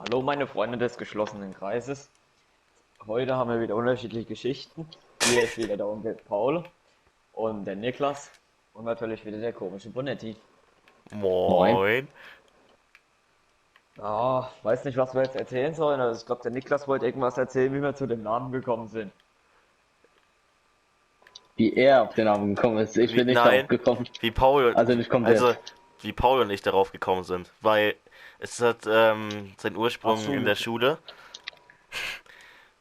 Hallo meine Freunde des geschlossenen Kreises. Heute haben wir wieder unterschiedliche Geschichten. Hier ist wieder der Onkel Paul und der Niklas und natürlich wieder der komische Bonetti. Moin. Ja, weiß nicht, was wir jetzt erzählen sollen. Also ich glaube, der Niklas wollte irgendwas erzählen, wie wir zu dem Namen gekommen sind. Wie er auf den Namen gekommen ist. Ich Wie- bin nicht nein. darauf gekommen. Wie Paul, Also nicht komplett. also wie Paul und ich darauf gekommen sind, weil es hat ähm, seinen Ursprung so. in der Schule.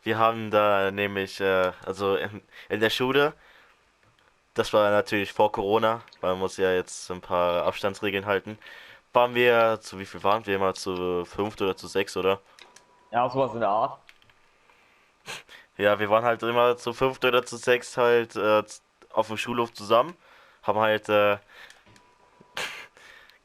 Wir haben da nämlich, äh, also in, in der Schule, das war natürlich vor Corona, weil man muss ja jetzt ein paar Abstandsregeln halten, waren wir, zu wie viel waren wir immer, zu fünft oder zu sechs, oder? Ja, sowas in der Art. Ja, wir waren halt immer zu fünft oder zu sechs halt äh, auf dem Schulhof zusammen, haben halt, äh,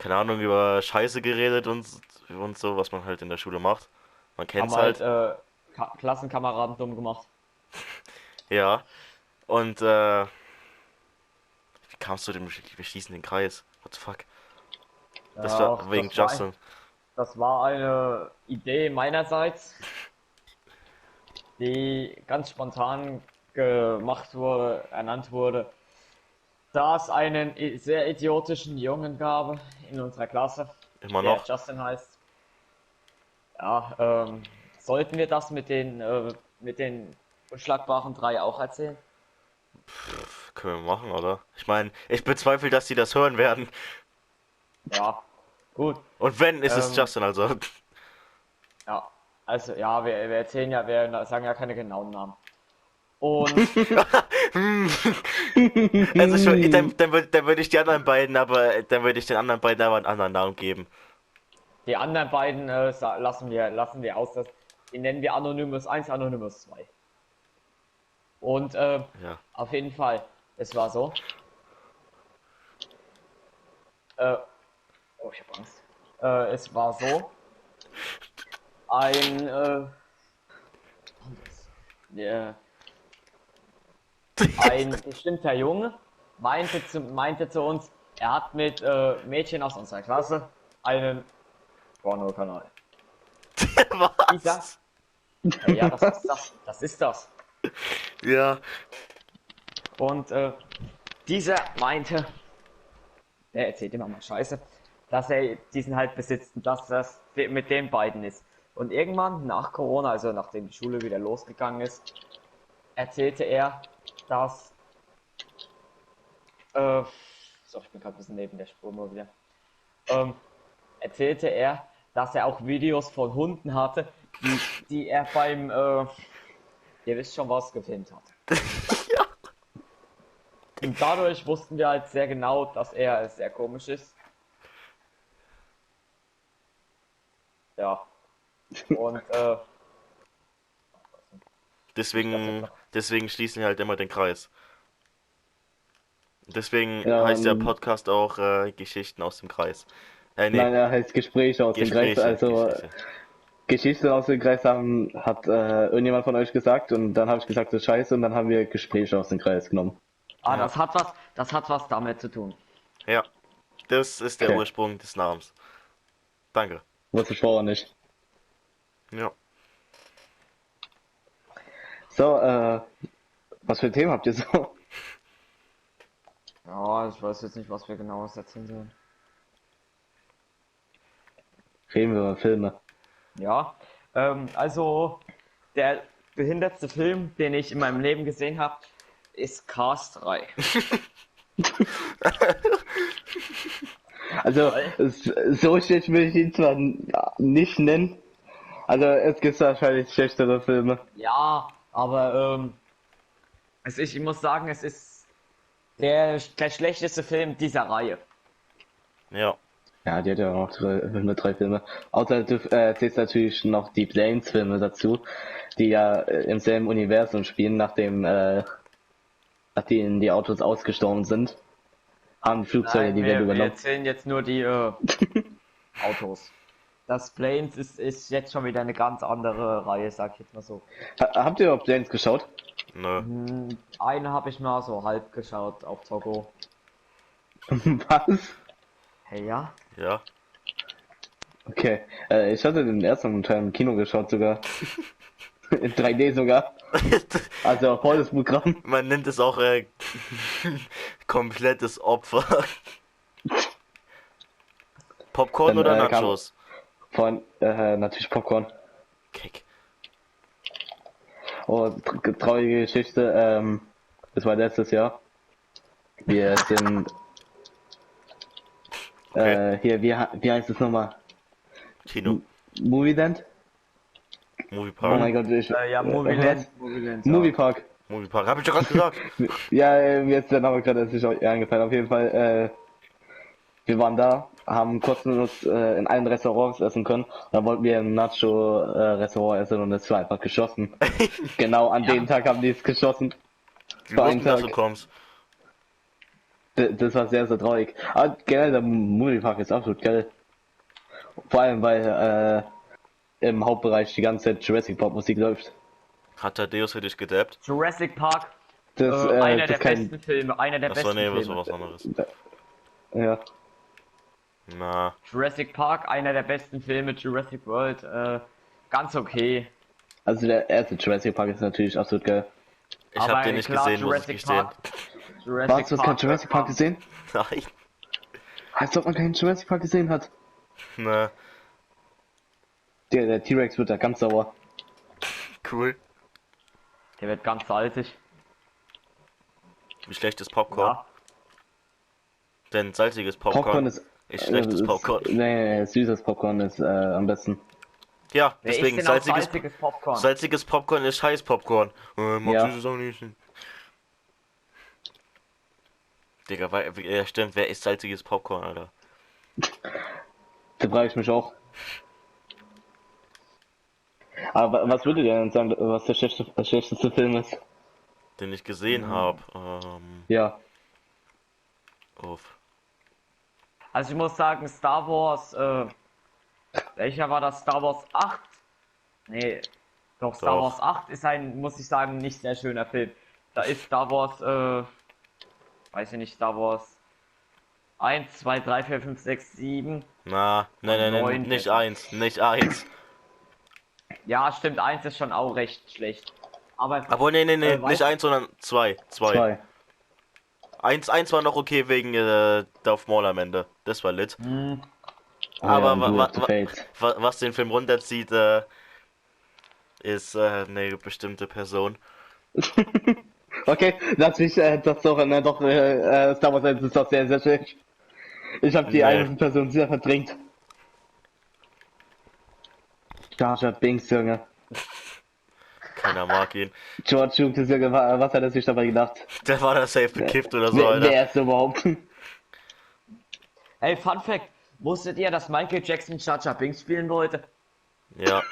keine Ahnung, über Scheiße geredet und, und so, was man halt in der Schule macht. Man Haben kennt's halt halt, äh, Ka Klassenkameraden dumm gemacht. ja. Und, äh, wie kamst du dem, wir schließen den Kreis? What the fuck? Das Ja, war wegen das war- Justin. Das war eine Idee meinerseits, die ganz spontan gemacht wurde, ernannt wurde, da es einen sehr idiotischen Jungen gab in unserer Klasse, Immer der noch. Justin heißt. Ja, ähm, sollten wir das mit den, äh, mit den unschlagbaren drei auch erzählen? Können wir machen, oder? Ich meine, ich bezweifle, dass die das hören werden. Ja, gut. Und wenn, ist es Ähm. Justin, also. Ja, also ja, wir, wir erzählen ja, wir sagen ja keine genauen Namen. Und Also ich, würd- dann, dann, würd- dann würde ich die anderen beiden, aber dann würde ich den anderen beiden aber einen anderen Namen geben. Die anderen beiden äh, lassen wir lassen wir aus. Das, die nennen wir Anonymous 1, Anonymous 2. Und äh, Ja. auf jeden Fall, es war so. Äh, oh, ich hab Angst. Äh, es war so. Ein äh, der, ein bestimmter Junge meinte zu, meinte zu uns, er hat mit äh, Mädchen aus unserer Klasse einen Porno-Kanal. Was? äh, ja, das ist das. Das ist das. Ja. Und äh, dieser meinte, er erzählt immer mal Scheiße, dass er diesen halt besitzt und dass das mit den beiden ist. Und irgendwann nach Corona, also nachdem die Schule wieder losgegangen ist, erzählte er, dass. Äh, so, ich bin gerade ein bisschen neben der Spur mal wieder. Ähm, erzählte er, dass er auch Videos von Hunden hatte, die, die er beim. Äh, ihr wisst schon, was gefilmt hat. Und dadurch wussten wir halt sehr genau, dass er sehr komisch ist. Ja. Und äh, Deswegen, deswegen schließen wir halt immer den Kreis. Deswegen Ja, heißt der ähm, Podcast auch äh, Geschichten aus dem Kreis. Äh, nee, Nein, er heißt Gespräche aus dem Kreis. Gespräche, Also Geschichte. Geschichten aus dem Kreis haben, hat äh, irgendjemand von euch gesagt und dann habe ich gesagt, das ist scheiße und dann haben wir Gespräche aus dem Kreis genommen. ah, Ja. das hat was, das hat was damit zu tun. Ja. Das ist der Okay. Ursprung des Namens. Danke. Wusste ich vorher nicht. Ja. So, äh, was für Themen habt ihr so? Ja, ich weiß jetzt nicht, was wir genau erzählen sollen. Reden wir über Filme. Ja, ähm, also der behindertste Film, den ich in meinem Leben gesehen habe, ist Cars 3. Also, so schlecht will ich ihn zwar nicht nennen. Also, es gibt wahrscheinlich schlechtere Filme. Ja, aber ähm, also ich, ich muss sagen, es ist der, der schlechteste Film dieser Reihe. Ja. Ja, die hat ja auch drei, nur drei Filme. Außer du äh, zählst natürlich noch die Planes-Filme dazu, die ja äh, im selben Universum spielen, nachdem, äh, nachdem die Autos ausgestorben sind. Haben Flugzeuge Nein, die wir, wir übernommen. erzählen jetzt nur die äh, Autos. Das Planes ist, ist jetzt schon wieder eine ganz andere Reihe, sag ich jetzt mal so. Ha habt ihr überhaupt Planes geschaut? Nö. Hm, Eine habe ich mal so halb geschaut auf Togo. Was? Hey, ja? Ja. Okay. Äh, ich hatte den ersten Teil im Kino geschaut sogar. In 3D sogar. Also volles Programm. Man nennt es auch äh, komplettes Opfer. Popcorn Dann, oder äh, kam- Von äh, natürlich Popcorn. Kick. Oh, tr- traurige Geschichte. Ähm, das war letztes Jahr. Wir sind Okay. äh, hier, wie, wie heißt es nochmal? Kino. Movie Oh Park. mein Gott, ich. Äh, ja, äh, Movieland. Movieland. was? Moviepark. Movie Park. Hab ich doch gerade gesagt. Ja, äh, mir ist der Name gerade erst nicht eingefallen. Auf jeden Fall, äh, wir waren da, haben kostenlos äh, in allen Restaurants essen können. Da wollten wir im Nacho-Restaurant essen und es war einfach geschossen. genau an dem Tag haben die es geschossen. Einen wussten, dass du kommst. D das war sehr, sehr traurig. Aber generell, der Moviepark ist absolut geil. Vor allem, weil äh, im Hauptbereich die ganze Zeit Jurassic Park Musik läuft. Hat Thaddeus für dich gedappt? Jurassic Park, Das, äh, äh, einer das der kann- besten Filme, einer der Achso, besten nee, Filme. was anderes. Ja. Na, Jurassic Park, einer der besten Filme, Jurassic World, äh, ganz okay. Also der erste Jurassic Park ist natürlich absolut geil. ich Aber hab den nicht klar, gesehen, muss ich Jurassic gestehen. Park, Jurassic Was, du Jurassic Park gesehen? Nein. Als ob man keinen Jurassic Park gesehen hat. Na, Der, der T-Rex wird da ganz sauer. cool. Der wird ganz salzig. Wie schlecht ist Popcorn? Ja. Denn salziges Popcorn, Popcorn ist. Ist schlechtes äh, Popcorn. Ist, nee, nee, süßes Popcorn ist äh, am besten. Ja, Wer deswegen salziges, salziges Popcorn? salziges Popcorn ist scheiß Popcorn. Äh, mag Ja. süßes auch nicht. Digga, weil, ja stimmt, wer isst salziges Popcorn, Alter? Da frage ich mich auch. Aber was würdet ihr denn sagen, was der schlechteste, der schlechteste Film ist? Den ich gesehen hab. Ähm, Ja. uff. Also ich muss sagen, Star Wars, äh, welcher war das? Star Wars 8? Nee, doch, Star. Wars 8 ist ein, muss ich sagen, nicht sehr schöner Film. Da ist Star Wars, äh, weiß ich nicht, Star Wars 1, 2, 3, 4, 5, 6, 7. Na, nein, nein, nein, nicht hätte eins, nicht eins. Ja, stimmt, 1 ist schon auch recht schlecht. Aber Aber nee, nee, nee, Äh, nicht eins, sondern zwei. Zwei. Zwei. Eins, eins war noch okay wegen äh, Darth Maul am Ende. Das war lit. hm, Aber ja, wa- wa- wa- was den Film runterzieht, äh, ist äh, eine bestimmte Person. Okay, lass mich äh, das doch, ne, doch, äh, äh, Star Wars 1 ist doch sehr, sehr schlecht. Ich habe die Nee. eine Person sehr verdrängt. Jar Jar Binks, Junge. Keiner mag ihn. George Lucas, Junge, wa- was hat er sich dabei gedacht? Der war da safe bekifft oder so, wer, Alter. wer ist er überhaupt? Ey, Fun Fact, wusstet ihr, dass Michael Jackson Jar Binks spielen wollte? Ja.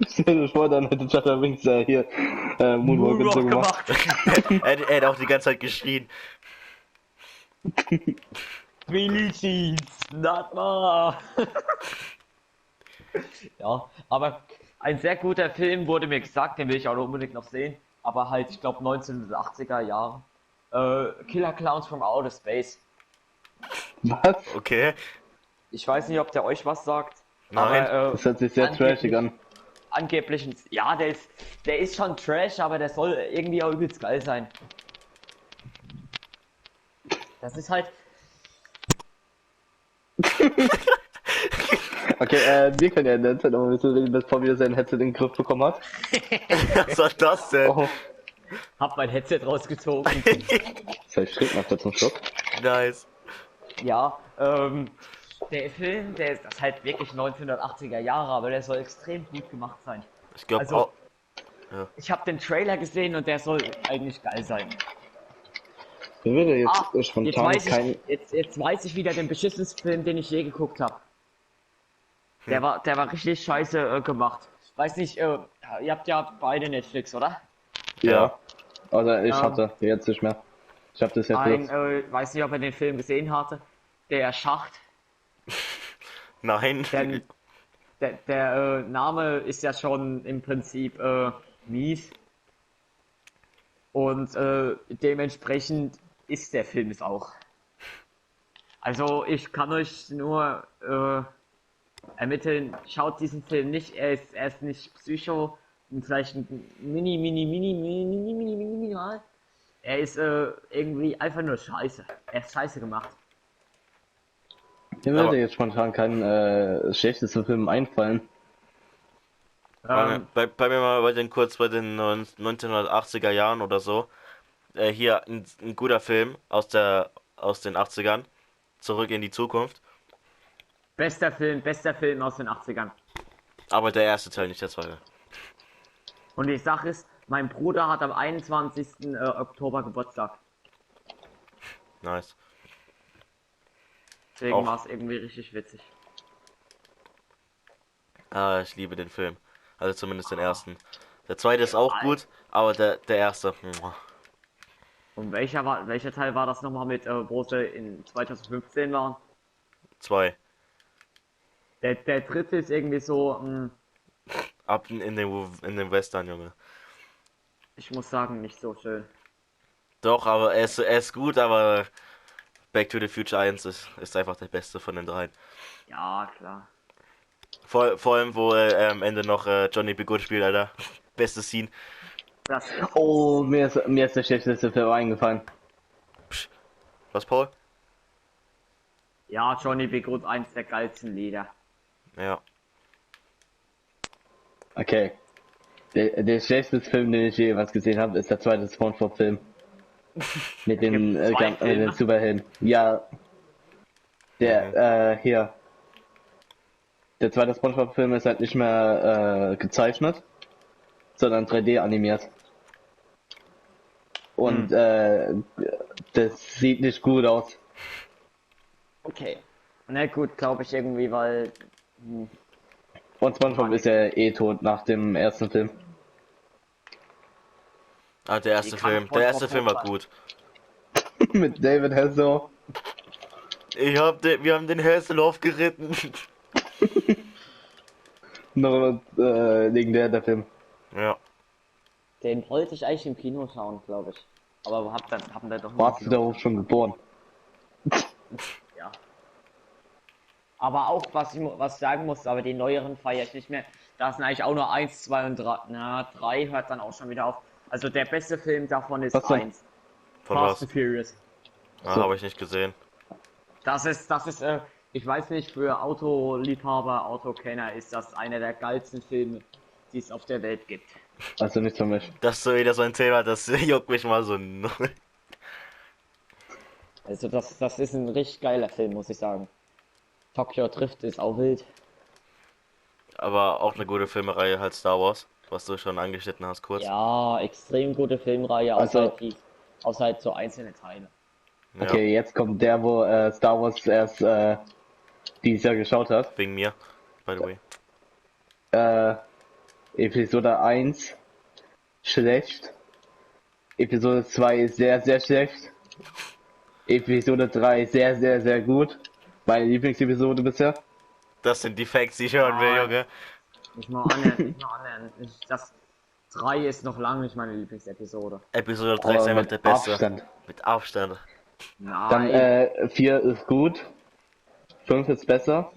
Dir vor, dann hätte Jar Binks äh, hier äh, Moonwalk und so Moonwalk gemacht. er, er, hat auch die ganze Zeit geschrien. Billie Jeans, not more. ja, aber ein sehr guter Film wurde mir gesagt, den will ich auch unbedingt noch sehen. Aber halt, ich glaube 1980er Jahre. Äh, Killer Clowns from Outer Space. Was? Okay. Ich weiß nicht, ob der euch was sagt. Nein. Aber, äh, Das hört sich sehr trashig an. angeblich, ein- ja, der ist, der ist schon Trash, aber der soll irgendwie auch übelst geil sein. Das ist halt, Okay, äh, wir können ja in der Zeit noch ein bisschen reden, bevor wieder sein Headset in den Griff bekommen hat. Was war das denn? Oh, hab mein Headset rausgezogen. das heißt, schritt mal kurz zum Stock. Nice. Ja, ähm, der Film, der ist das ist halt wirklich 1980er Jahre, aber der soll extrem gut gemacht sein. Ich glaube Also- auch. Ich habe den Trailer gesehen und der soll eigentlich geil sein. Mir würde jetzt Ah, äh, jetzt spontan weiß, kein. ich, jetzt, jetzt weiß ich wieder den beschissensten Film, den ich je geguckt habe. Der war, der war richtig scheiße äh, gemacht. Weiß nicht, äh, ihr habt ja beide Netflix, oder? Ja. Also ich Ja. hatte, jetzt nicht mehr. Ich habe das jetzt Ein, jetzt. äh, weiß nicht, ob ihr den Film gesehen hatte. Der Schacht. Nein. Der, der, der äh, Name ist ja schon im Prinzip äh, mies. Und äh, dementsprechend ist der Film es auch. Also ich kann euch nur äh, ermitteln, schaut diesen Film nicht, er ist, er ist nicht Psycho, vielleicht ein mini, mini, mini, mini, mini, mini, mini, minimal. Er ist äh, irgendwie einfach nur scheiße. Er ist scheiße gemacht. Mir würde jetzt spontan kein äh, schlechtester Film einfallen. Ähm, bei, bei mir mal bei den kurz bei den 1980er Jahren oder so. Äh, hier ein, ein guter Film aus der aus den 80ern. Zurück in die Zukunft. Bester Film, bester Film aus den 80ern. Aber der erste Teil, nicht der zweite. Und die Sache ist, mein Bruder hat am 21. äh, Oktober Geburtstag. Nice. Deswegen war es irgendwie richtig witzig. Ah, ich liebe den Film. Also zumindest den ersten. Der zweite ist auch gut, aber der, der erste. Und welcher war, welcher Teil war das nochmal mit, äh, wo sie in 2015 waren? Zwei. Der, der dritte ist irgendwie so, mh, Ab in, den in den Western, Junge. ich muss sagen, nicht so schön. Doch, aber er ist, er ist gut, aber Back to the Future 1 ist, ist einfach der beste von den dreien. Ja, klar. Vor, vor allem, wo äh, am Ende noch äh, Johnny B. Good spielt, Alter. Beste Scene. Das, Oh, mir ist, mir ist der schlechteste Film eingefallen. Was, Paul? ja, Johnny B. Good, eins der geilsten Lieder. Ja. Okay. Der, der schlechteste Film, den ich jemals gesehen habe, ist der zweite Spongebob-Film. Mit den, Gibt's äh, äh, den Superhelden. Ja. Der, äh, hier. Der zweite Spongebob-Film ist halt nicht mehr äh, gezeichnet, sondern 3D animiert. Und äh, das sieht nicht gut aus. Okay. Na gut, glaube ich irgendwie, weil Und SpongeBob ist ja eh tot nach dem ersten Film. Ah, der erste Film. Der erste Film war gut. Mit David Hasselhoff. Ich hab den, wir haben den Hasselhoff geritten. Noch äh, legendär der Film. ja. den wollte ich eigentlich im Kino schauen, glaube ich. Aber hab dann, haben da doch Warst du darauf schon geboren? Aber auch, was ich, was ich sagen muss, aber die neueren feiere ich nicht mehr. Da sind eigentlich auch nur 1, 2 und 3. Na, 3 hört dann auch schon wieder auf. Also der beste Film davon ist Was denn? 1. Von Fast was? and Furious. Ah, So. habe ich nicht gesehen. Das ist, das ist, äh, ich weiß nicht, für Autoliebhaber, Autokenner ist das einer der geilsten Filme, die es auf der Welt gibt. Also nicht für mich. Das ist so wieder so ein Thema, das juckt mich mal so null. Also das, das ist ein richtig geiler Film, muss ich sagen. Tokyo Drift ist auch wild. Aber auch eine gute Filmereihe halt Star Wars, was du schon angeschnitten hast kurz. Ja, extrem gute Filmreihe, Also- außer, die, außer halt so einzelne Teile. Ja, Okay, jetzt kommt der, wo äh, Star Wars erst äh, dieses Jahr geschaut hat. Wegen mir, by the way. Äh, Episode 1 schlecht. Episode 2 sehr, sehr schlecht. Episode 3 sehr, sehr, sehr gut. Meine Lieblingsepisode bisher. Das sind die Facts, die ich hören will, Ah. Junge. Nicht mal annähernd, nicht mal. Ich- Das 3 ist noch lange nicht meine Lieblingsepisode. Episode 3 ist einfach mit der beste. Abstand. Mit Abstand. Nein. Dann äh, 4 ist gut. 5 ist besser.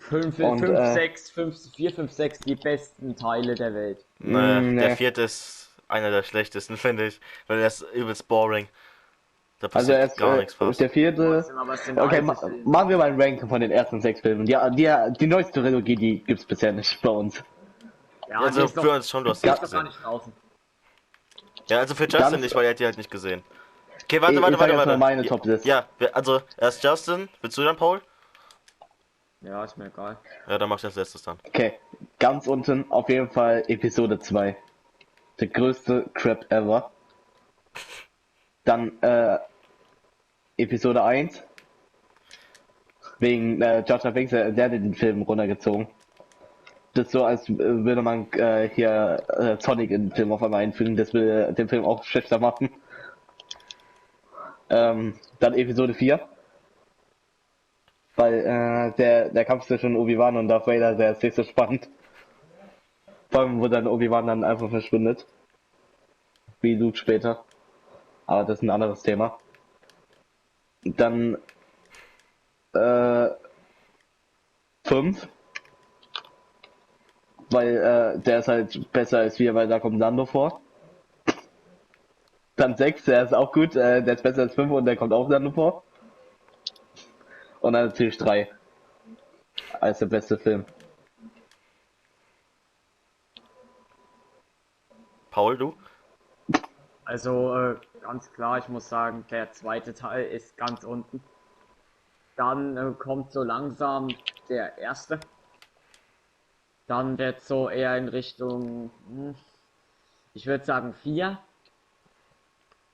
5, und, 5, äh, 6, 5, 4, 5, 6, die besten Teile der Welt. Naja, Mm, Der nee. vierte ist einer der schlechtesten, finde ich. Weil der ist übelst boring. Da Also passiert er ist gar äh, nichts fast. der vierte. Okay, ma machen wir mal ein Ranking von den ersten sechs Filmen. Ja, die, die neueste Trilogie, die gibt's bisher nicht bei uns. ja, Also die ist für noch, uns schon, du hast die gar gesehen. nicht draußen. Ja, also für Justin Dann- nicht, weil er hat die halt nicht gesehen. Okay, warte, Ich- warte, ich warte, warte. mal meine Ja, Top-List. Ja, wer- also erst Justin. Willst du dann, Paul? Ja, ist mir egal. Ja, dann mach ich als letztes dann. Okay, ganz unten auf jeden Fall Episode 2. Der größte Crap ever. Dann äh, Episode 1. Wegen äh, Jar Binks, äh, der hat den Film runtergezogen. Das ist so, als äh, würde man äh, hier äh, Sonic in den Film auf einmal einfügen. Das will den Film auch schlechter machen. Ähm, dann Episode 4. Weil äh, der, der Kampf zwischen Obi-Wan und Darth Vader, der ist nicht so spannend. Vor allem, wo dann Obi-Wan dann einfach verschwindet. Wie Luke später. Aber das ist ein anderes Thema. Dann Äh, fünf. Weil äh, der ist halt besser als wir, weil da kommt Lando vor. Dann sechs, der ist auch gut, äh, der ist besser als fünf und der kommt auch Lando vor. Und dann natürlich drei. Als der beste Film. Paul, du? Also äh, ganz klar, ich muss sagen, der zweite Teil ist ganz unten. Dann äh, kommt so langsam der erste. Dann wird so eher in Richtung, hm, ich würde sagen vier.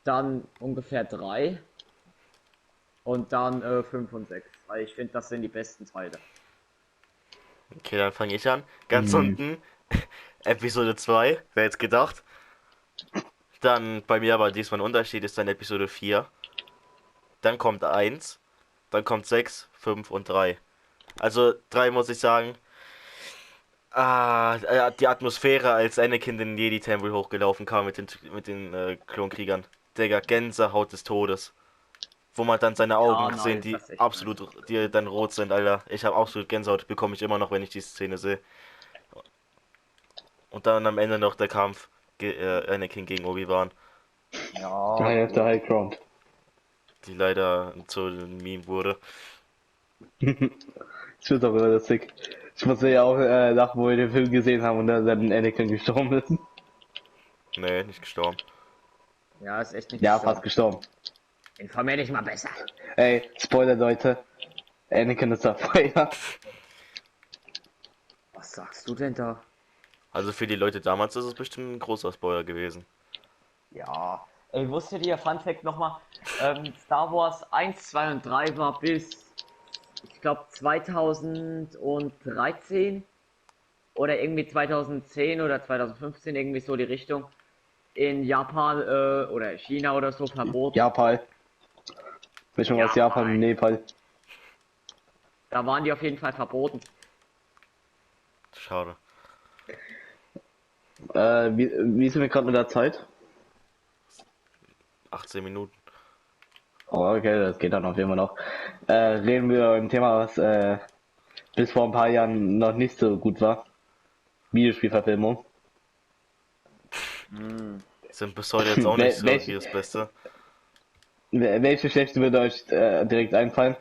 Dann ungefähr drei. Und dann äh, fünf und sechs. Weil ich finde, das sind die besten Teile. Okay, dann fange ich an. Ganz Mhm. unten, Episode 2, wer jetzt gedacht. Dann bei mir aber diesmal ein Unterschied ist dann Episode 4. Dann kommt 1. Dann kommt 6, 5 und 3. Also 3 muss ich sagen. Ah, äh, die Atmosphäre, als Anakin den Jedi-Tempel hochgelaufen kam mit den, mit den äh, Klonkriegern. Digga, Gänsehaut des Todes. Wo man dann seine Augen nein, sehen, die das ist echt absolut, die dann rot sind, Alter. Ich habe absolut Gänsehaut, bekomme ich immer noch, wenn ich die Szene sehe. Und dann am Ende noch der Kampf äh, Anakin gegen Obi-Wan, Ja. High after High Ground. die leider zu einem Meme wurde. Ich finde aber lustig. Ich musste ja auch äh, lachen, wo wir den Film gesehen haben und dann Anakin gestorben ist. Nee, nicht gestorben. Ja, ist echt nicht Ja, so. fast gestorben. Informier dich mal besser. Ey, Spoiler Leute. Anakin ist dabei, ja. Was sagst du denn da? Also für die Leute damals ist es bestimmt ein großer Spoiler gewesen. Ja. Ey, wusstet ihr, Fun Fact nochmal, ähm, Star Wars 1, 2 und 3 war bis, ich glaube, 2013 oder irgendwie 2010 oder 2015, irgendwie so die Richtung, in Japan äh, oder China oder so verboten. Japan. Mischung aus Japan und Nepal. Da waren die auf jeden Fall verboten. Schade. Äh, wie, wie sind wir gerade mit der Zeit? 18 Minuten. Oh, okay, das geht dann auf jeden Fall noch. Äh, reden wir über ein Thema, was äh, bis vor ein paar Jahren noch nicht so gut war. Videospielverfilmung. Sind bis heute jetzt auch nicht so welche- hier das Beste. Wel- Welche schlechte würde euch äh, direkt einfallen?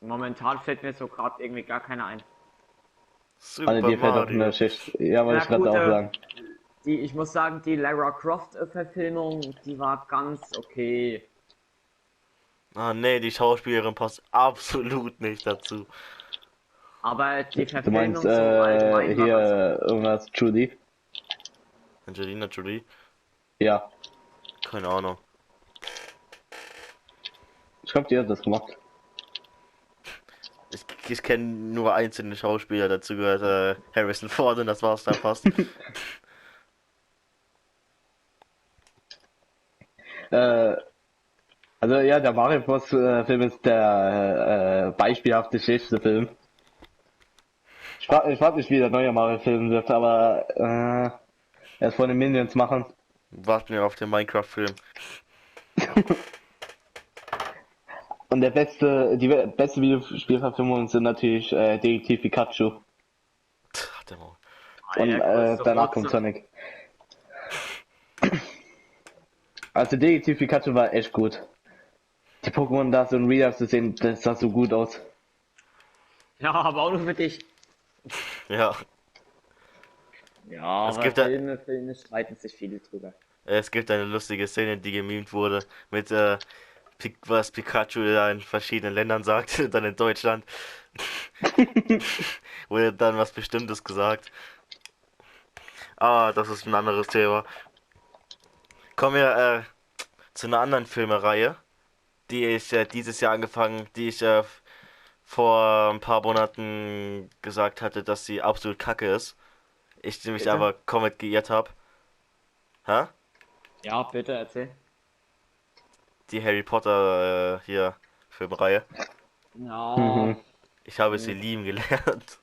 Momentan fällt mir so gerade irgendwie gar keiner ein. Super Also dir fällt auch Mario. eine schlecht. Ja, wollte Na ich gerade gut, auch äh, sagen. Die, ich muss sagen, die Lara Croft äh, Verfilmung, die war ganz okay. Ah nee, die Schauspielerin passt absolut nicht dazu. Aber die Du Verfilmung meinst so äh, ganz hier irgendwas Judy? Angelina Jolie? Ja, Keine Ahnung. ich glaube, die hat das gemacht. Ich, kenne nur einzelne Schauspieler, dazu gehört äh, Harrison Ford und das war's dann fast. Äh, also ja, der Mario Bros. Äh, Film ist der äh, beispielhafte schlechteste Film. Ich frage ich frag mich, wie der neue Mario Film wird, aber äh, erst von den Minions machen. Warten wir auf den Minecraft-Film. Und der beste, die be- beste Videospielverfilmung sind natürlich äh, Detektiv Pikachu. Ach, der Maul. Und der äh, danach kommt Sonic. Also Detektiv Pikachu war echt gut. Die Pokémon da so in Life zu sehen, das sah so gut aus. Ja, aber auch nur für dich. Ja, Ja, Es aber gibt Filme, Filme streiten sich viele drüber. es gibt eine lustige Szene, die gemimt wurde, mit äh, was Pikachu da in verschiedenen Ländern sagt, dann in Deutschland. Wurde dann was Bestimmtes gesagt. Ah, das ist ein anderes Thema. Kommen wir äh, zu einer anderen Filmereihe, die ich äh, dieses Jahr angefangen, die ich äh, vor ein paar Monaten gesagt hatte, dass sie absolut kacke ist. Ich mich Bitte? aber komplett geirrt habe. Hä? Ja, bitte erzähl. Die Harry Potter äh, hier Filmreihe. Ja, Mhm. Ich habe sie lieben gelernt.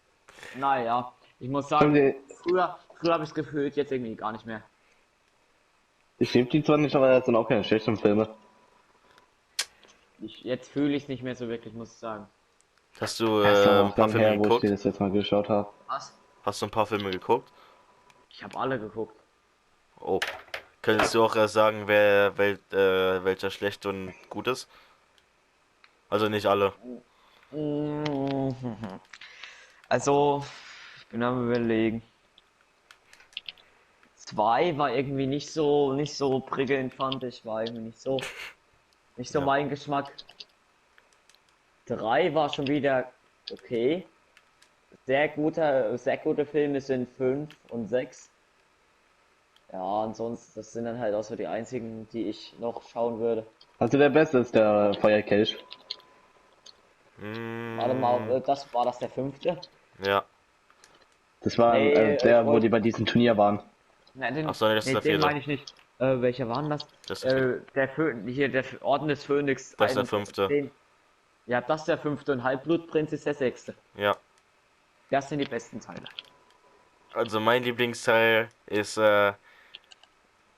naja. Ich muss sagen, die, früher, früher habe ich es gefühlt, jetzt irgendwie gar nicht mehr. ich liebe die zwar nicht, aber das sind auch keine schlechten Filme. Ich, jetzt fühle ich es nicht mehr so wirklich, muss ich sagen. Hast du äh, ein paar Filme her, wo ich geguckt? das jetzt mal geschaut habe. Was? Hast du ein paar Filme geguckt? Ich habe alle geguckt. Oh. Könntest du auch sagen, wer wel, äh, welcher schlecht und gut ist? Also nicht alle. Also, ich bin am überlegen. Zwei war irgendwie nicht so, nicht so prickelnd, fand ich, war irgendwie nicht so, nicht so Ja. mein Geschmack. Drei war schon wieder okay. Sehr guter, sehr gute Filme sind fünf und sechs. Ja, ansonsten, das sind dann halt auch so die einzigen, die ich noch schauen würde. Also der beste ist der Feuerkelch. Mm, Warte mal, äh, das war das der fünfte? Ja. Das war Nee, äh, ich der, wo die bei diesem Turnier waren. Nein, den, Ach so, nee, das ist nee, der den vierte. meine ich nicht. Äh, welcher war denn das? Das ist der äh, der Phö hier, der Orden des Phönix. Das ist der fünfte. Den, ja, das ist der fünfte und Halbblutprinz ist der sechste. Ja. Das sind die besten Teile. Also mein Lieblingsteil ist äh,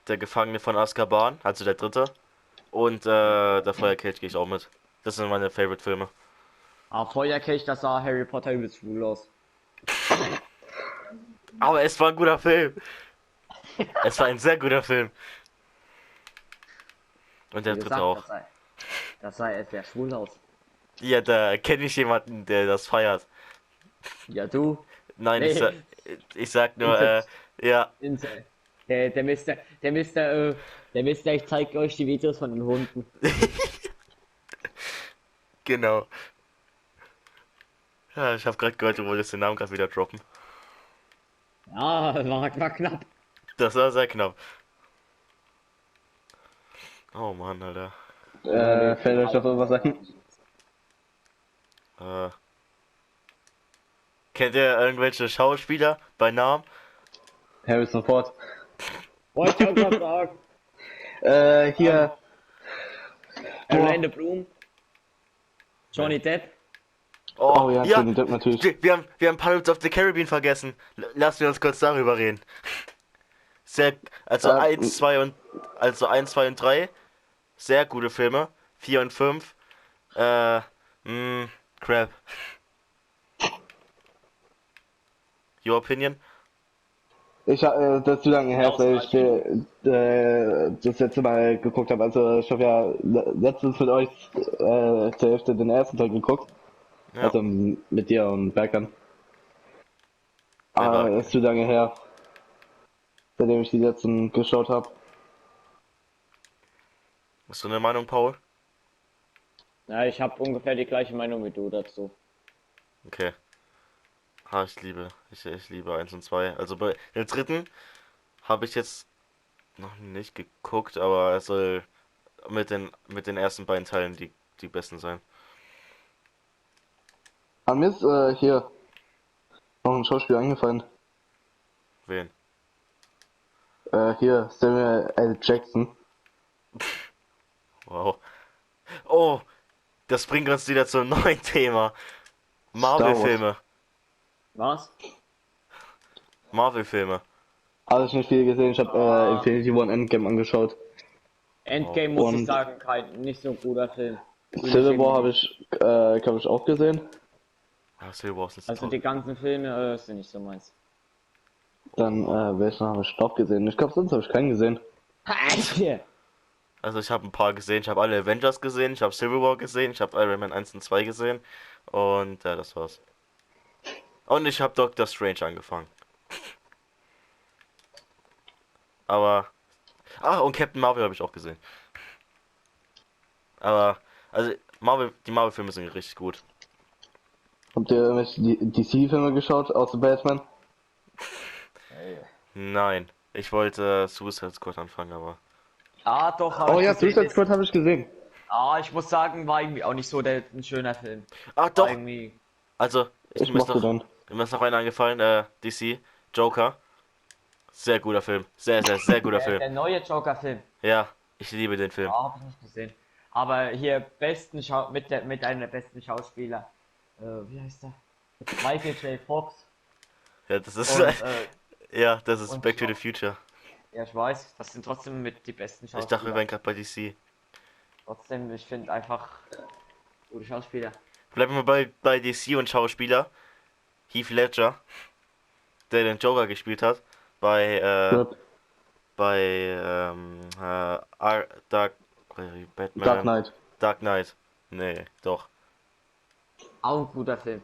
der Gefangene von Azkaban, also der dritte. Und äh, der Feuerkelch gehe ich auch mit. Das sind meine Favorite-Filme. Aber Feuerkelch, das sah Harry Potter übelst cool aus. Aber es war ein guter Film. es war ein sehr guter Film. Und der Wie dritte gesagt, auch. Das sah, das sah sehr schwul aus. Ja, da kenne ich jemanden, der das feiert. Ja, du. Nein, Nee. ich, sag, ich sag nur, äh, ja, Insel. Der, der Mister, der Mister, äh, der Mister, ich zeig euch die Videos von den Hunden. genau. Ja, ich habe gerade gehört, du wolltest den Namen gerade wieder droppen. Ja, war, war knapp. Das war sehr knapp. Oh Mann, Alter. Äh, fällt euch doch irgendwas ein? Äh. Kennt ihr irgendwelche Schauspieler bei Namen? Harrison Ford. Wollte ich auch gerade sagen. Äh, hier. Orlando Bloom. Johnny Depp. Oh, ja, Johnny Depp natürlich. Wir, wir, haben, wir haben Pirates of the Caribbean vergessen. Lassen wir uns kurz darüber reden. Sehr, also Ähm, 1, 2 und also 1, 2 und 3. Sehr gute Filme. 4 und 5. Äh, mh, crap. Your opinion? Ich äh, das ist zu lange her, weil ich äh, das letzte Mal geguckt habe. Also ich habe ja le- letztens mit euch äh, zur Hälfte den ersten Teil geguckt. Ja. Also mit dir und Bergern. Aber Berger. ist zu lange her. Seitdem ich die letzten geschaut habe. Hast du eine Meinung, Paul? Ja, ich habe ungefähr die gleiche Meinung wie du dazu. Okay. Ah, ich liebe, ich, ich liebe 1 und 2. Also bei den dritten habe ich jetzt noch nicht geguckt, aber es soll mit den mit den ersten beiden Teilen die die besten sein. An mir ist äh, hier noch ein Schauspieler eingefallen. Wen? Äh, hier, Samuel L. Jackson. Wow. Oh, das bringt uns wieder zum neuen Thema. Marvel-Filme. Was? Marvel-Filme. Habe ich nicht viel gesehen, ich habe äh, Infinity War und Endgame angeschaut. Endgame muss ich Und- sagen, kein nicht so guter Film. Civil War habe ich, äh, glaube ich, auch gesehen. Ah, Civil War ist nicht Also toll. die ganzen Filme äh, sind nicht so meins. Dann, äh, welchen habe ich noch gesehen? Ich glaube, sonst habe ich keinen gesehen. Hier. Also ich habe ein paar gesehen. Ich habe alle Avengers gesehen, ich habe Civil War gesehen, ich habe Iron Man 1 und 2 gesehen und ja, das war's. Und ich habe Doctor Strange angefangen. Aber ah und Captain Marvel habe ich auch gesehen. Aber also Marvel, die Marvel Filme sind richtig gut. Habt ihr irgendwelche DC-Filme geschaut, außer Batman? Nein, ich wollte Suicide Squad anfangen, aber Ah, doch. hab Oh ich ja, gesehen. Suicide Squad habe ich gesehen. Ah, ich muss sagen, war irgendwie auch nicht so der, ein schöner Film. ah War doch. Irgendwie. Also ich, Ich mochte noch, dann. Mir ist noch einer eingefallen, äh, DC Joker. Sehr guter Film, sehr sehr sehr guter Der, Film. der neue Joker-Film. Ja, ich liebe den Film. Ja, hab ich nicht gesehen. Aber hier besten Schau mit der mit einer der besten Schauspieler. Äh, wie heißt der? Michael J. Fox. Ja, das ist Und, äh, ja, das ist Back to the Future. ja, ich weiß, das sind trotzdem mit die besten Ich Schauspieler. dachte, wir wären gerade bei DC. trotzdem, ich finde einfach gute Schauspieler. Bleiben wir bei, bei DC und Schauspieler. Heath Ledger, der den Joker gespielt hat. Bei, äh, bei, ähm, äh, Ar Dark, Batman. Dark Knight. Dark Knight. Nee, doch. Auch ein guter Film.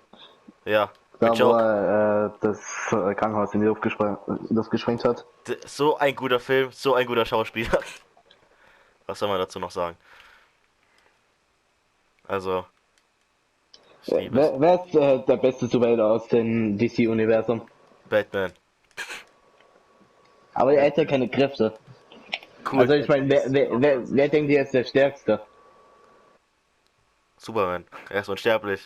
Ja, Da, wo Joker. er äh, das äh, Krankenhaus in die Luft gesprengt, das gesprengt hat. D- So ein guter Film, so ein guter Schauspieler. Was soll man dazu noch sagen? Also. Wer, wer ist äh, der beste Superheld aus dem DC-Universum? Batman. Aber er hat ja keine Kräfte. Cool. Also ich meine, wer, wer, wer, wer denkt ihr ist der Stärkste? Superman. Er ist unsterblich.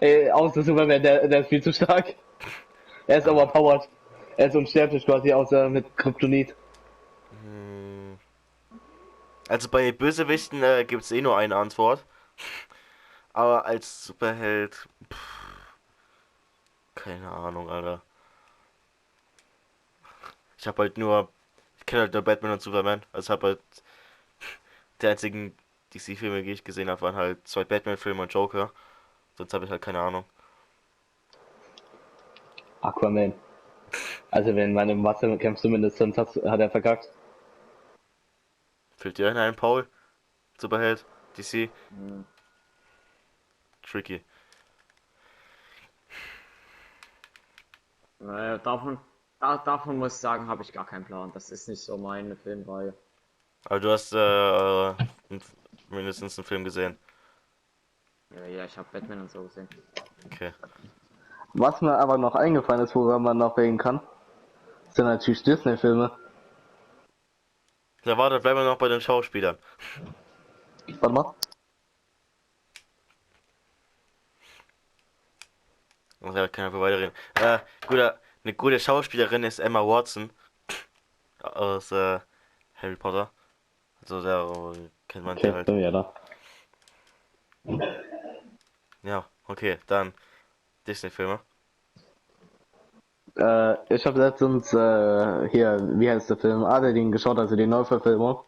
Äh, außer Superman, der, der ist viel zu stark. Er ist overpowered. Er ist unsterblich quasi, außer mit Kryptonit. Hm. Also bei Bösewichten äh, gibt es eh nur eine Antwort. Aber als Superheld. Pff, keine Ahnung, Alter. Ich habe halt nur. Ich kenne halt nur Batman und Superman. Also habe halt. Die einzigen DC-Filme, die ich gesehen habe, waren halt zwei Batman-Filme und Joker. Sonst habe ich halt keine Ahnung. Aquaman. Also wenn man im Wasser kämpft zumindest, sonst hat, hat er verkackt. Fällt dir ein, ein Paul? Superheld? DC? Hm. Tricky. Naja, davon, da, davon muss ich sagen, habe ich gar keinen Plan. Das ist nicht so meine Filmreihe. Aber du hast äh, äh, einen- mindestens einen Film gesehen. Ja, ja ich habe Batman und so gesehen. Okay. Was mir aber noch eingefallen ist, worüber man noch reden kann, sind natürlich Disney-Filme. Da warte, bleiben wir noch bei den Schauspielern. Warte mal. Ach Ja, kann einfach weiterreden. Äh, guter, eine gute Schauspielerin ist Emma Watson. Aus äh, Harry Potter. Also der äh, kennt man Okay, halt. bin wieder da. Ja, okay, dann Disney-Filme. Äh, ich habe letztens äh, hier, wie heißt der Film? Aladdin geschaut, also die Neuverfilmung.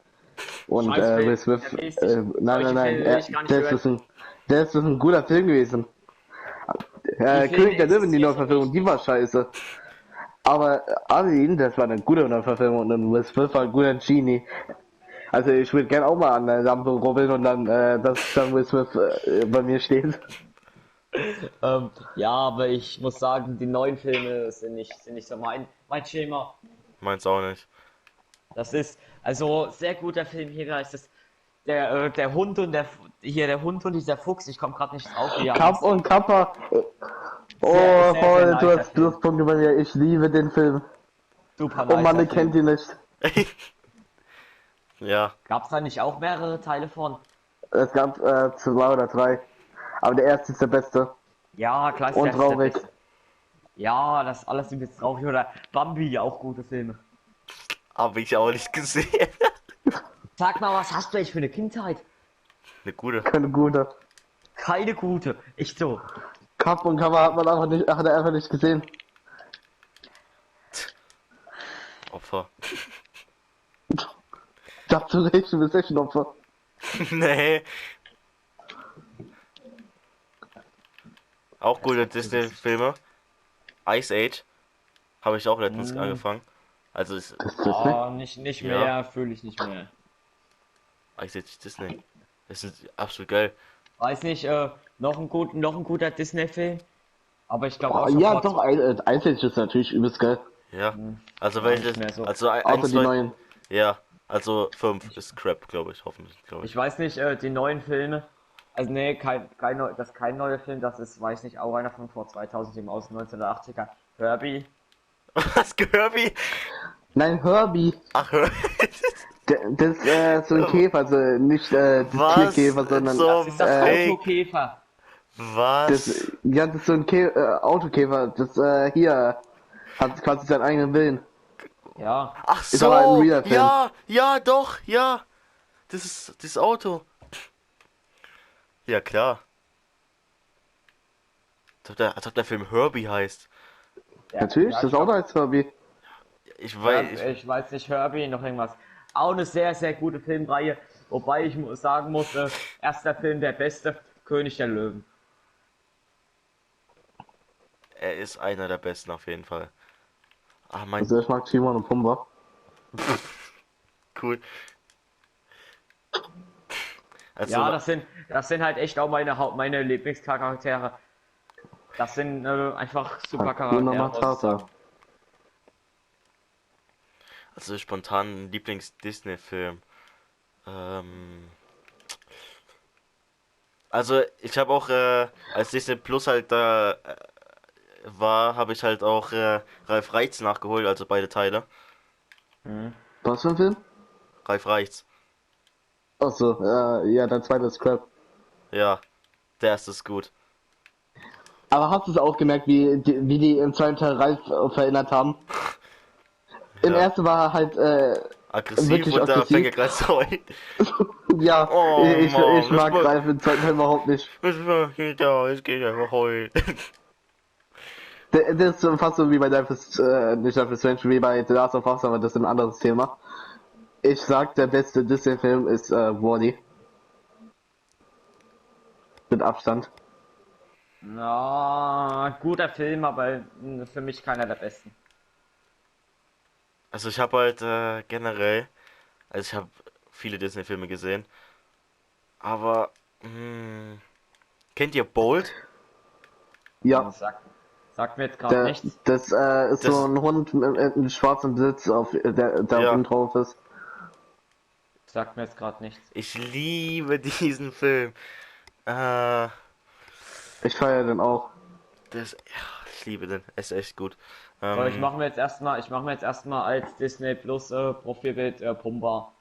Und Scheiß äh, Film, Will Smith, äh, nein, nein, nein, äh, ich das, ist ein, das ist ein guter Film gewesen. Äh, König der Löwen, die Neuverfilmung, die war scheiße. Aber Aladdin, das war eine gute Neuverfilmung und Will Smith war ein guter Genie. Also ich würde gern auch mal an der Lampe rubbeln und dann, äh, dass dann Will Smith äh, bei mir steht. Ähm, ja, aber ich muss sagen, die neuen Filme sind nicht, sind nicht so mein, mein Schema. Meins auch nicht. Das ist, also, sehr guter Film hier, da ist es, der, äh, der Hund und der, hier, der Hund und dieser Fuchs, ich komme gerade nicht drauf, Kapp und Kappa. Oh, Sehr, sehr, voll, sehr du hast Film. Pluspunkte bei mir. Ich liebe den Film. Super Oh Mann, nicer ihr kennt Film. ihn nicht. ja, Gab's da nicht auch mehrere Teile von? Es gab äh, zwei oder drei. Aber der erste ist der beste. Ja, klar, ist Und der- ist der traurig. Beste. Ja, das alles sind jetzt traurig. Oder Bambi, auch gute Filme. habe ich auch nicht gesehen. Sag mal, was hast du echt für eine Kindheit? Eine gute. Keine gute. Keine gute. Echt so. Kapp und Kappa hat man einfach nicht, hat er einfach nicht gesehen. Opfer. Dazu recht, du bist echt ein Opfer. nee. Auch gute Disney-Filme. Ice Age. Habe ich auch letztens Mm. angefangen. Also ist nicht. Oh, nicht, nicht Ja. mehr, fühle ich nicht mehr. Ice Age Disney. Das ist absolut geil. Weiß nicht, äh, noch ein, gut, noch ein guter Disney-Film. Aber ich glaube Oh, auch ja, vor- doch, Ice äh, ist natürlich übelst geil. Ja. Also Gar welches? nicht mehr so. Also ein- Außer eins, die zwei- neuen. Ja. Also fünf ist Crap, glaube ich, hoffentlich, glaube ich. Ich weiß nicht, äh, die neuen Filme. Also nee, kein, kein neu, das ist kein neuer Film, das ist, weiß nicht, auch einer von vor 2007 aus den 1980er. Herbie. Was Kirby? Nein, Herbie. Ach, hör. Das ist äh, so ein Käfer, also nicht äh, das Was? Tierkäfer, sondern So- Das ist das Ey. Autokäfer. Was? das, ja, das ist so ein Kä äh, Autokäfer. Das äh, hier hat quasi seinen eigenen Willen. Ja. Ach Ist so, ja, ja, doch, ja. Das ist das Auto. Ja, klar. Als ob der, als ob der Film Herbie heißt. ja Natürlich, ja, das Auto heißt Herbie. Ich weiß, ich, ich, ich weiß nicht, Herbie, noch irgendwas. Auch eine sehr, sehr gute Filmreihe. Wobei ich sagen muss, äh, erster Film der beste, König der Löwen. Er ist einer der besten auf jeden Fall. Ah, mein Also ich mag Timon und Pumba. cool. Also, Ja, das sind, das sind halt echt auch meine Haupt, meine Lieblingscharaktere. Das sind äh, einfach super Hakuna Charaktere. sagen. Matata. Also spontan Lieblings-Disney-Film. Ähm, also ich habe auch, äh, als Disney Plus halt da äh, war, habe ich halt auch äh, Ralf Reichts nachgeholt, also beide Teile. Was für ein Film? Ralf Reichts. Achso, äh, ja, der zweite ist Crap. Ja, der erste ist gut. Aber hast du es auch gemerkt, wie die, wie die im zweiten Teil Ralf verändert haben? Im Ja. ersten war er halt, äh, Aggressiv Wirklich und da aggressiv? fängt er gleich zu heulen. ja, Oh, ich, Mann, ich mag das Ralf im zweiten Teil überhaupt nicht. Was geht da? Es geht einfach heulen. Der, der ist fast so wie bei Life is, äh, nicht Life is Strange, wie bei The Last of Us, aber das ist ein anderes Thema. Ich sag, der beste Disney-Film ist äh, Wally. Mit Abstand. Na, guter Film, aber für mich keiner der besten. Also ich habe halt äh, generell, also ich habe viele Disney-Filme gesehen, aber mh, kennt ihr Bold? Ja, Sagt, sagt mir jetzt gerade nichts. das äh, ist Das- so ein Hund mit, mit einem schwarzen Blitz, auf, der, der Ja. drauf ist. Sagt mir jetzt gerade nichts. Ich liebe diesen Film. Äh, Ich feiere den auch. das, ja, ich liebe den, er ist echt gut. So, ich Ähm, mache mir jetzt erstmal, ich mache mir jetzt erstmal als Disney Plus äh, Profilbild äh, Pumba.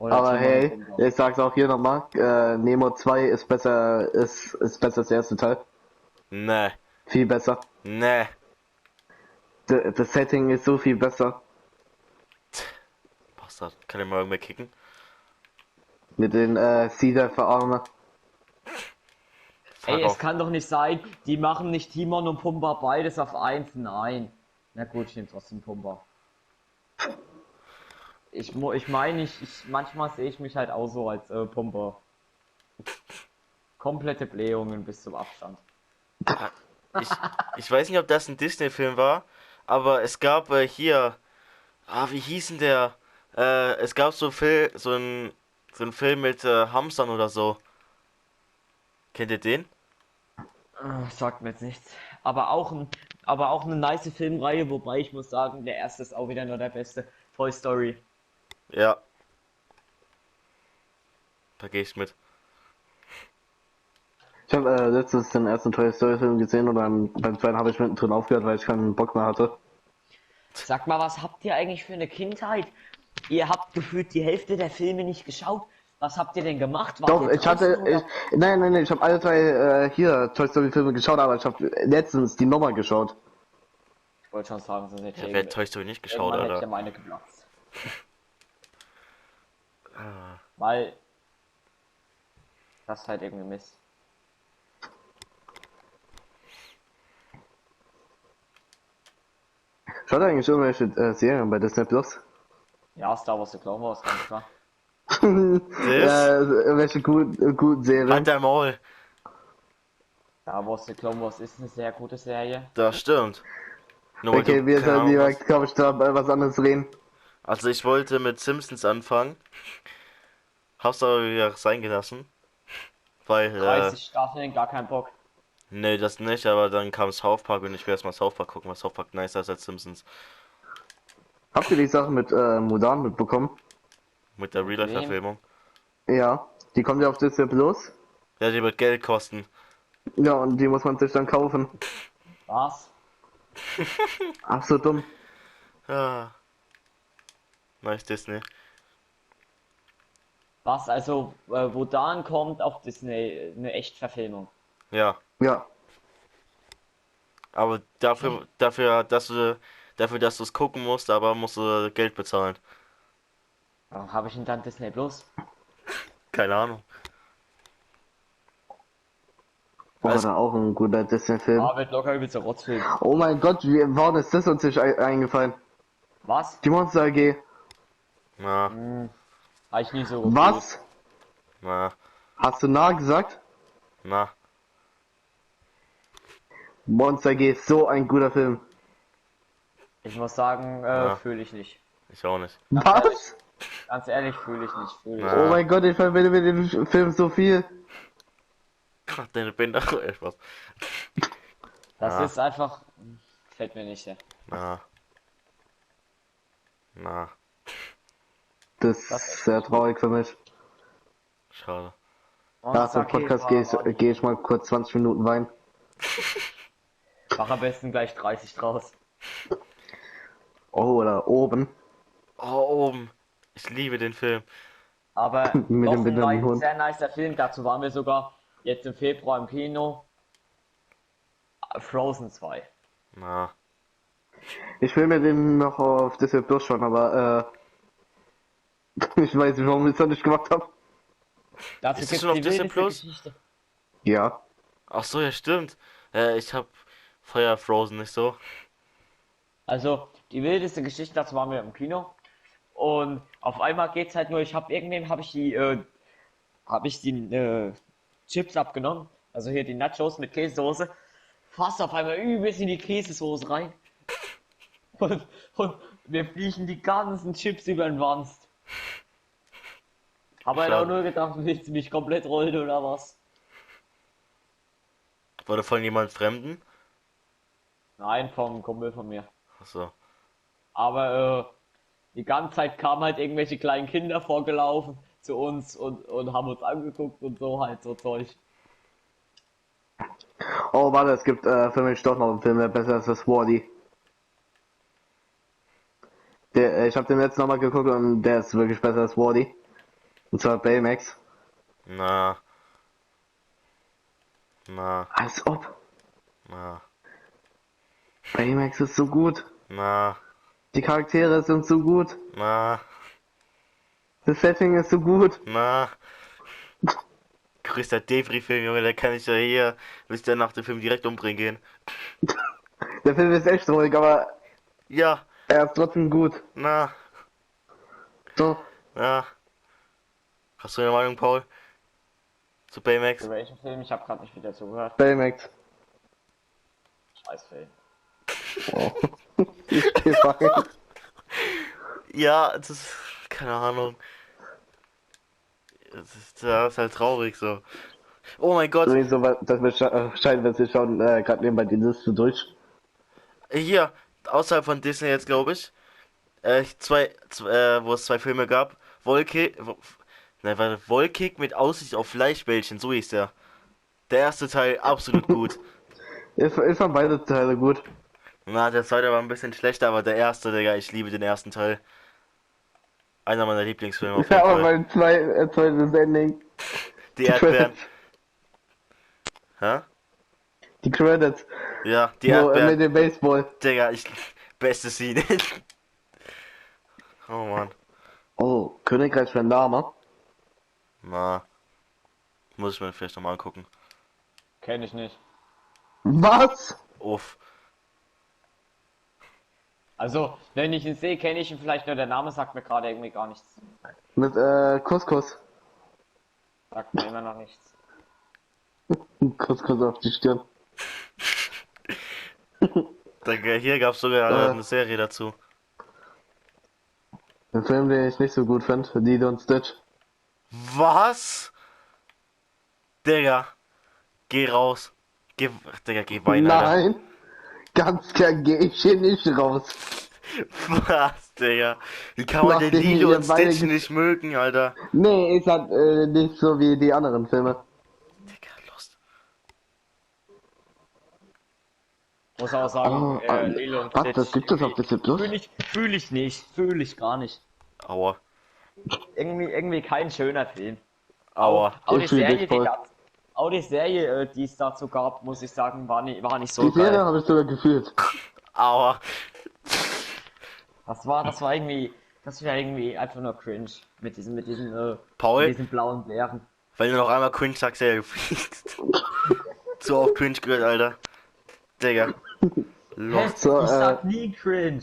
Oder Aber Timon hey, Pumba. ich sag's auch hier nochmal, äh, Nemo 2 ist besser, ist, ist besser als der erste Teil. ne, Viel besser. ne, D- Das Setting ist so viel besser. Bastard, kann ich mal irgendwer kicken? Mit den äh, Cedar verarme. Fuck Ey, es kann doch nicht sein, die machen nicht Timon und Pumba beides auf eins. Nein. Na gut, ich nehme trotzdem Pumba. Ich, ich meine, ich, ich, manchmal sehe ich mich halt auch so als äh, Pumba. Komplette Blähungen bis zum Abstand. Ich, ich weiß nicht, ob das ein Disney-Film war, aber es gab äh, hier, ah, wie hieß denn der? Äh, es gab so, Fil so ein so ein Film mit äh, Hamstern oder so. Kennt ihr den? Äh, Sagt mir jetzt nichts. Aber auch, ein, aber auch eine nice Filmreihe, wobei ich muss sagen, der erste ist auch wieder nur der beste. Toy Story. Ja. Da gehe ich mit. Ich habe äh, letztens den ersten Toy Story Film gesehen und beim, beim zweiten habe ich mittendrin aufgehört, weil ich keinen Bock mehr hatte. Sag mal, was habt ihr eigentlich für eine Kindheit? Ihr habt gefühlt die Hälfte der Filme nicht geschaut. Was habt ihr denn gemacht? Wart Doch, ich hatte, ich, nein, nein, nein, ich habe alle drei äh, hier Toy Story Filme geschaut, aber ich habe letztens die Nummer geschaut. Ich wollte schon sagen, sonst hätte Ich ich habe Toy Story nicht geschaut, irgendwann hätte ja Alter. meine geplatzt. Ah, Weil das ist halt irgendwie Mist. Schaut eigentlich irgendwelche äh, Serien bei Disney Plus? Ja, Star Wars The Clone Wars, ganz klar. Ja, irgendwelche guten, guten Serien. Halt dein Maul. Star Wars The Clone Wars ist eine sehr gute Serie. Das stimmt. Nur Okay, du wir Ahnung lieber, glaube ich, da bei was anderes reden. Also ich wollte mit Simpsons anfangen. Hab's aber wieder sein gelassen. Weil, äh, 30 Staffeln, gar kein Bock. nee, das nicht, aber dann kam South Park und ich will erstmal South Park gucken, weil South Park nicer ist als Simpsons. Habt ihr die Sache mit äh, Mudan mitbekommen? Mit der Real-Life-Verfilmung. Ja, die kommt ja auf Disney Plus. Ja, die wird Geld kosten. Ja, und die muss man sich dann kaufen. Was? Ach so dumm. Ah. Nice Disney. Was? Also, äh, wo dann kommt auf Disney eine Echtverfilmung. Ja. Ja, Aber dafür, dafür, dass du, dafür, dass du es gucken musst, aber musst du Geld bezahlen. Warum habe ich denn dann Disney Plus? Keine Ahnung. war Alles- da auch ein guter Disney-Film. Ah, wird locker übelst der Rotzfilm. Oh mein Gott, wie, warum ist das uns nicht ein, eingefallen? Was? Die Monster AG. Ja. Hm, Habe ich nie so gefühlt. Was? Na, Hast du nah gesagt? na. Monster G ist so ein guter Film. Ich muss sagen, äh, Ja. fühle ich nicht. Ich auch nicht. Was? Ganz ehrlich, fühle ich nicht. Fühle ich Ja. Oh mein Gott, ich verbinde mit dem Film so viel. Deine Binder. Äh, Spaß. Das Ja. ist einfach. Fällt mir nicht. Ja. Na. Na, Das Das ist sehr traurig für mich. schade. Nach dem Podcast gehe ich, geh ich mal kurz 20 Minuten weinen. Mach am besten gleich 30 draus. Oh, oder oben. Oh, oben. Ich liebe den Film. Aber Mit dem ein behinderten nice, Hund. sehr nicer Film. Dazu waren wir sogar jetzt im Februar im Kino. Frozen 2. Na, Ich will mir den noch auf Disney Plus schauen, aber äh, ich weiß nicht, warum ich das nicht gemacht habe. Dazu Ist es schon auf die Disney Plus? Geschichte. Ja. ach so, ja stimmt. Äh, ich hab Feuer Frozen nicht so. Also, die wildeste Geschichte, dazu waren wir im Kino. Und auf einmal geht's halt nur, ich habe irgendwem habe ich die, äh, habe ich die äh, Chips abgenommen. Also hier die Nachos mit Käsesoße. Fast auf einmal übelst in die Käsesoße rein. Und, und wir fliegen die ganzen Chips über den Wanst. Habe halt auch nur gedacht, willst du mich komplett rollen oder was? Wurde von jemand Fremden? Nein, vom Kumpel von mir. Ach so. Aber äh, die ganze Zeit kamen halt irgendwelche kleinen Kinder vorgelaufen zu uns und, und haben uns angeguckt und so halt so Zeug. Oh, warte, es gibt äh, für mich doch noch einen Film, der besser ist als Wally. Der, äh, ich habe den letzten nochmal geguckt und der ist wirklich besser als Wally. Und zwar Baymax. Na. Na, Als ob. na, Baymax ist so gut. na, Die Charaktere sind so gut. na, Das Setting ist so gut. na. Größter Debris-Film, Junge, der kann ich ja hier, bis der nach dem Film direkt umbringen gehen. Der Film ist echt ruhig, aber Ja, er ist trotzdem gut. na, So, na. Hast du eine Meinung, Paul? Zu Baymax? Für welchen Film? Ich habe gerade nicht wieder zugehört. Baymax. Scheiß Film. Rein. Ja, das ist, keine Ahnung. Das ist, das ist halt traurig so. Oh mein Gott, weil- das scheint, wir sie schauen äh, gerade nebenbei die Liste durch. hier, außerhalb von Disney jetzt, glaube ich, äh, zwei, zwei äh, wo es zwei Filme gab. Wolke, wo, nein, warte, Wolkig mit Aussicht auf Fleischbällchen, so hieß der. Der erste Teil absolut gut. Ich, ich fand beide Teile gut. Na, der zweite war ein bisschen schlechter, aber der erste, Digga, ich liebe den ersten Teil. Einer meiner Lieblingsfilme auf jeden Ja, aber Fall. mein zwei, äh, zweites Ending. Die Erdbeeren. Hä? Die Credits. Ja, die Wo, äh, Erdbeeren. mit dem Baseball. Digga, ich. Beste Scene. oh Mann. Oh, Königreich von Lama. Na. Muss ich mir vielleicht nochmal angucken. Kenne ich nicht. Was? Uff. Also, wenn ich ihn sehe, kenne ich ihn vielleicht nur. Der Name sagt mir gerade irgendwie gar nichts. Mit äh, Couscous. Sagt mir immer noch nichts. Couscous auf die Stirn. Digga, hier gab's sogar Äh. eine Serie dazu. Ein Film, den ich nicht so gut finde, Lilo und Stitch. Was? Digga. Geh raus. Geh. Digga, geh weinen, Alter. Ganz klar gehe ich hier nicht raus. Was, Digga? Wie kann man den Lilo und Stitch nicht mögen, Alter? Nee, ist halt äh, nicht so wie die anderen Filme. Digga, Lust. Muss auch sagen, Oh, äh, äh, Lilo und was, Stitch. das gibt es auf Disney Plus? Fühle ich, fühl ich nicht. Fühle ich gar nicht. Aua. Irgendwie, irgendwie kein schöner Film. Aua. Auch die Ich fühl dich Serie, die voll. Auch die Serie, äh, die es dazu gab, muss ich sagen, war nicht, war nicht so Die Serie geil. habe ich sogar gefühlt. Aua. Das war, das war irgendwie, das war irgendwie einfach nur cringe. Mit diesen, mit diesen, äh, Paul? mit diesen blauen Bären. Wenn du noch einmal cringe sagst, ja, du fliegst. Zu oft cringe gehört, Alter. Digga. Hä? Lost. So, ich äh, sag nie cringe.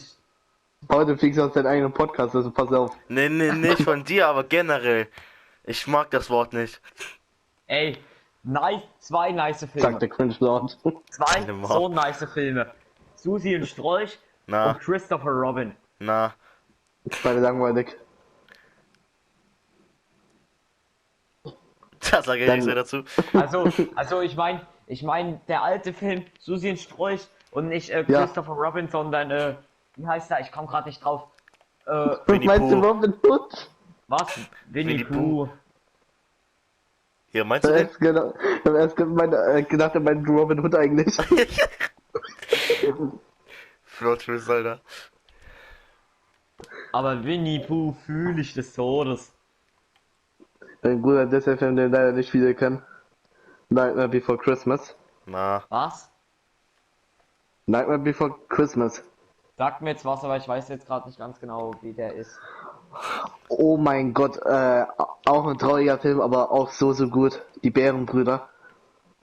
Heute fliegst du aus deinem eigenen Podcast, also pass auf. Nee, nee, nicht von dir, aber generell. Ich mag das Wort nicht. Ey, nice, zwei nice Sagt Filme. der Cringe Lord. Zwei so nice Filme. Susi und Strolch Na, und Christopher Robin. na. Beide langweilig. Da sage ich nichts mehr dazu. Also, also ich meine, ich meine, der alte Film, Susi und Strolch und nicht äh, Ja. Christopher Robin, sondern, äh, wie heißt der? Ich komme gerade nicht drauf. Äh, Winnie Meinst du Pooh. Robin Hood? was? Winnie, Winnie Pooh. Hier, Ich meinst du den? ich hab erst gemeint, gedacht, er meint Robin Hood eigentlich. Flotschmiss, Alter. Aber Winnie Pooh fühle ich des Todes. Ein guter Disney-Film, den leider nicht viele kennen. Nightmare Before Christmas. Na, Was? Nightmare Before Christmas. Sagt mir jetzt was, aber ich weiß jetzt gerade nicht ganz genau, wie der ist. Oh mein Gott, äh, auch ein trauriger Film, aber auch so, so gut. Die Bärenbrüder.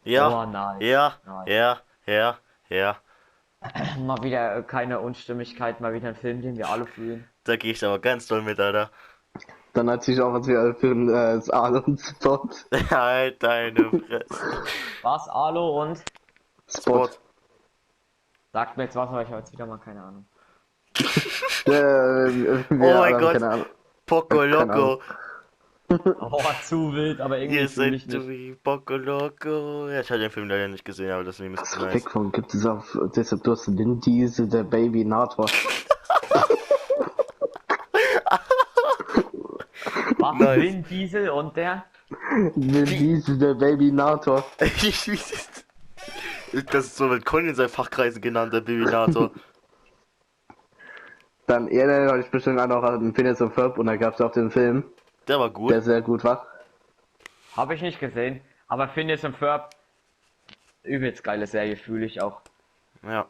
ja, Oh nein. ja, Nein. ja, ja, ja. Mal wieder äh, keine Unstimmigkeit, mal wieder ein Film, den wir alle fühlen. Da gehe ich aber ganz doll mit, Alter. Dann hat sich auch, was wir alle für äh, das Arnold Spot. halt deine Fresse. Was, Alo und? Spot. Sagt mir jetzt was, aber ich habe jetzt wieder mal keine Ahnung. Äh, wir Oh mein Gott. Poco Loco. Oh, zu wild, aber irgendwie sind du nicht. wie Poco Loco. Ja, ich habe den Film leider nicht gesehen, aber das Meme ist nice. Weg von gibt es auf Disney Plus Vin Diesel, der Baby Nator. Was, Nice. Vin Diesel und der? Vin Diesel, der Baby Nator. das ist so mit Conny in seinen Fachkreisen genannt, der Bibinator. Dann er, habe ich bestimmt auch noch einen Phineas und Ferb und da gab es auch den Film, Der war gut. der sehr gut war. Habe ich nicht gesehen. Aber Phineas und Ferb, übelst geile Serie, fühle ich auch. Ja.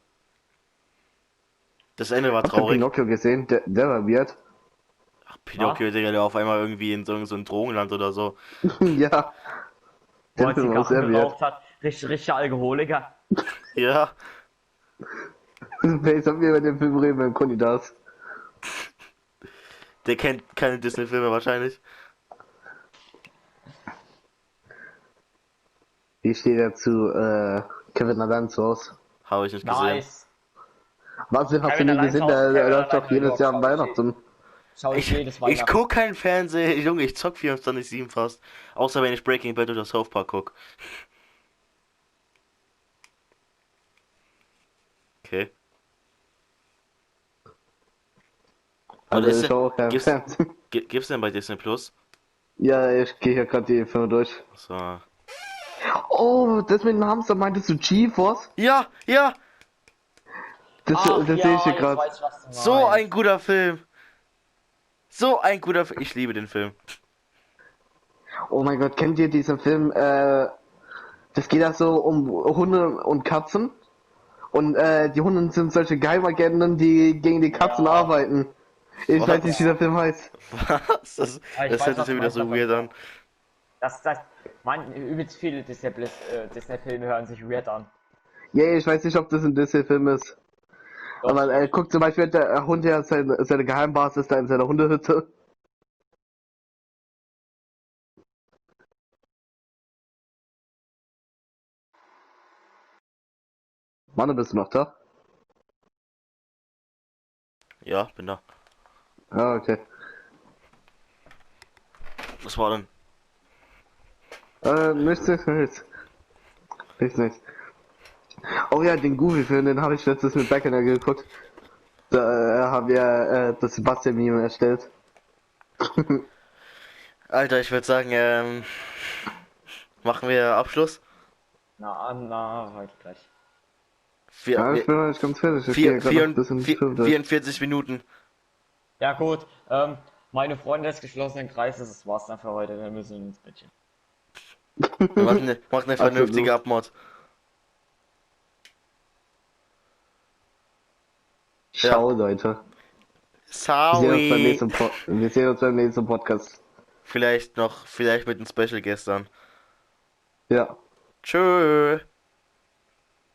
Das Ende war Hast du traurig. Pinocchio gesehen? Der, der war weird. Ach, Pinocchio, Digga, der auf einmal irgendwie in so, so ein Drogenland oder so. ja. Der er Film war sehr weird. hat. Richtig, richtiger Alkoholiker. Ja. Jetzt haben wir über den Film reden, wenn Conny da ist. Der kennt keine Disney-Filme wahrscheinlich. Wie steht er zu äh, Kevin Alonso aus? Habe ich nicht gesehen. Nice. Was, hast du Kevin nie allein gesehen? Der, läuft doch jedes Jahr an Hause. Weihnachten. Schau ich, Ich, ich Weihnachten. guck keinen Fernsehen, Junge, ich zock 24-7 fast. Außer wenn ich Breaking Bad oder South Park guck. Okay. Also ist auch kein gibt's- Fernsehen. Gibt's denn bei Disney Plus? Ja, ich gehe hier gerade die Filme durch. So. Oh, das mit dem Hamster meintest du GeForce? Ja, ja, Das, Ach, das ja, sehe ich hier gerade. so ein guter Film. So ein guter Film. Ich liebe den Film. Oh mein Gott, kennt ihr diesen Film? Äh, das geht ja so um Hunde und Katzen. Und äh, die Hunde sind solche Geheimagenten, die gegen die Katzen Ja. arbeiten. Ich Was? weiß nicht, wie der Film heißt. Was? Das, Ja, das hört sich du wieder so weird an. Das, das, man, übelst viele Disney Plus, äh, Disney-Filme hören sich weird an. Yeah, ich weiß nicht, ob das ein Disney-Film ist. Doch. Aber äh, guck zum Beispiel, der Hund ja seine, seine Geheimbasis da in seiner Hundehütte. Mann, bist du noch da? Ja, bin da. Ah, okay. Was war denn? Äh, nichts, nichts, nichts. Nichts, nichts. Oh ja, den Goofy-Film, den habe ich letztes mit Beckener geguckt. Da äh, haben wir äh, das Sebastian-Meme erstellt. Alter, ich würde sagen, ähm, machen wir Abschluss. Na, na, heute gleich. Vier, Ja, ich bin noch nicht ganz fertig. Ich vier, vier, noch ein bisschen vier, Film durch. 44 Minuten. Ja gut, ähm, meine Freunde des geschlossenen Kreises, das war's dann für heute, wir müssen ins Bettchen. Mach eine, mach eine vernünftige Abmod. Ciao, Leute. Wir sehen, uns beim Sorry. wir sehen uns beim nächsten Podcast. Vielleicht noch, vielleicht mit einem Special gestern. Ja. Tschö.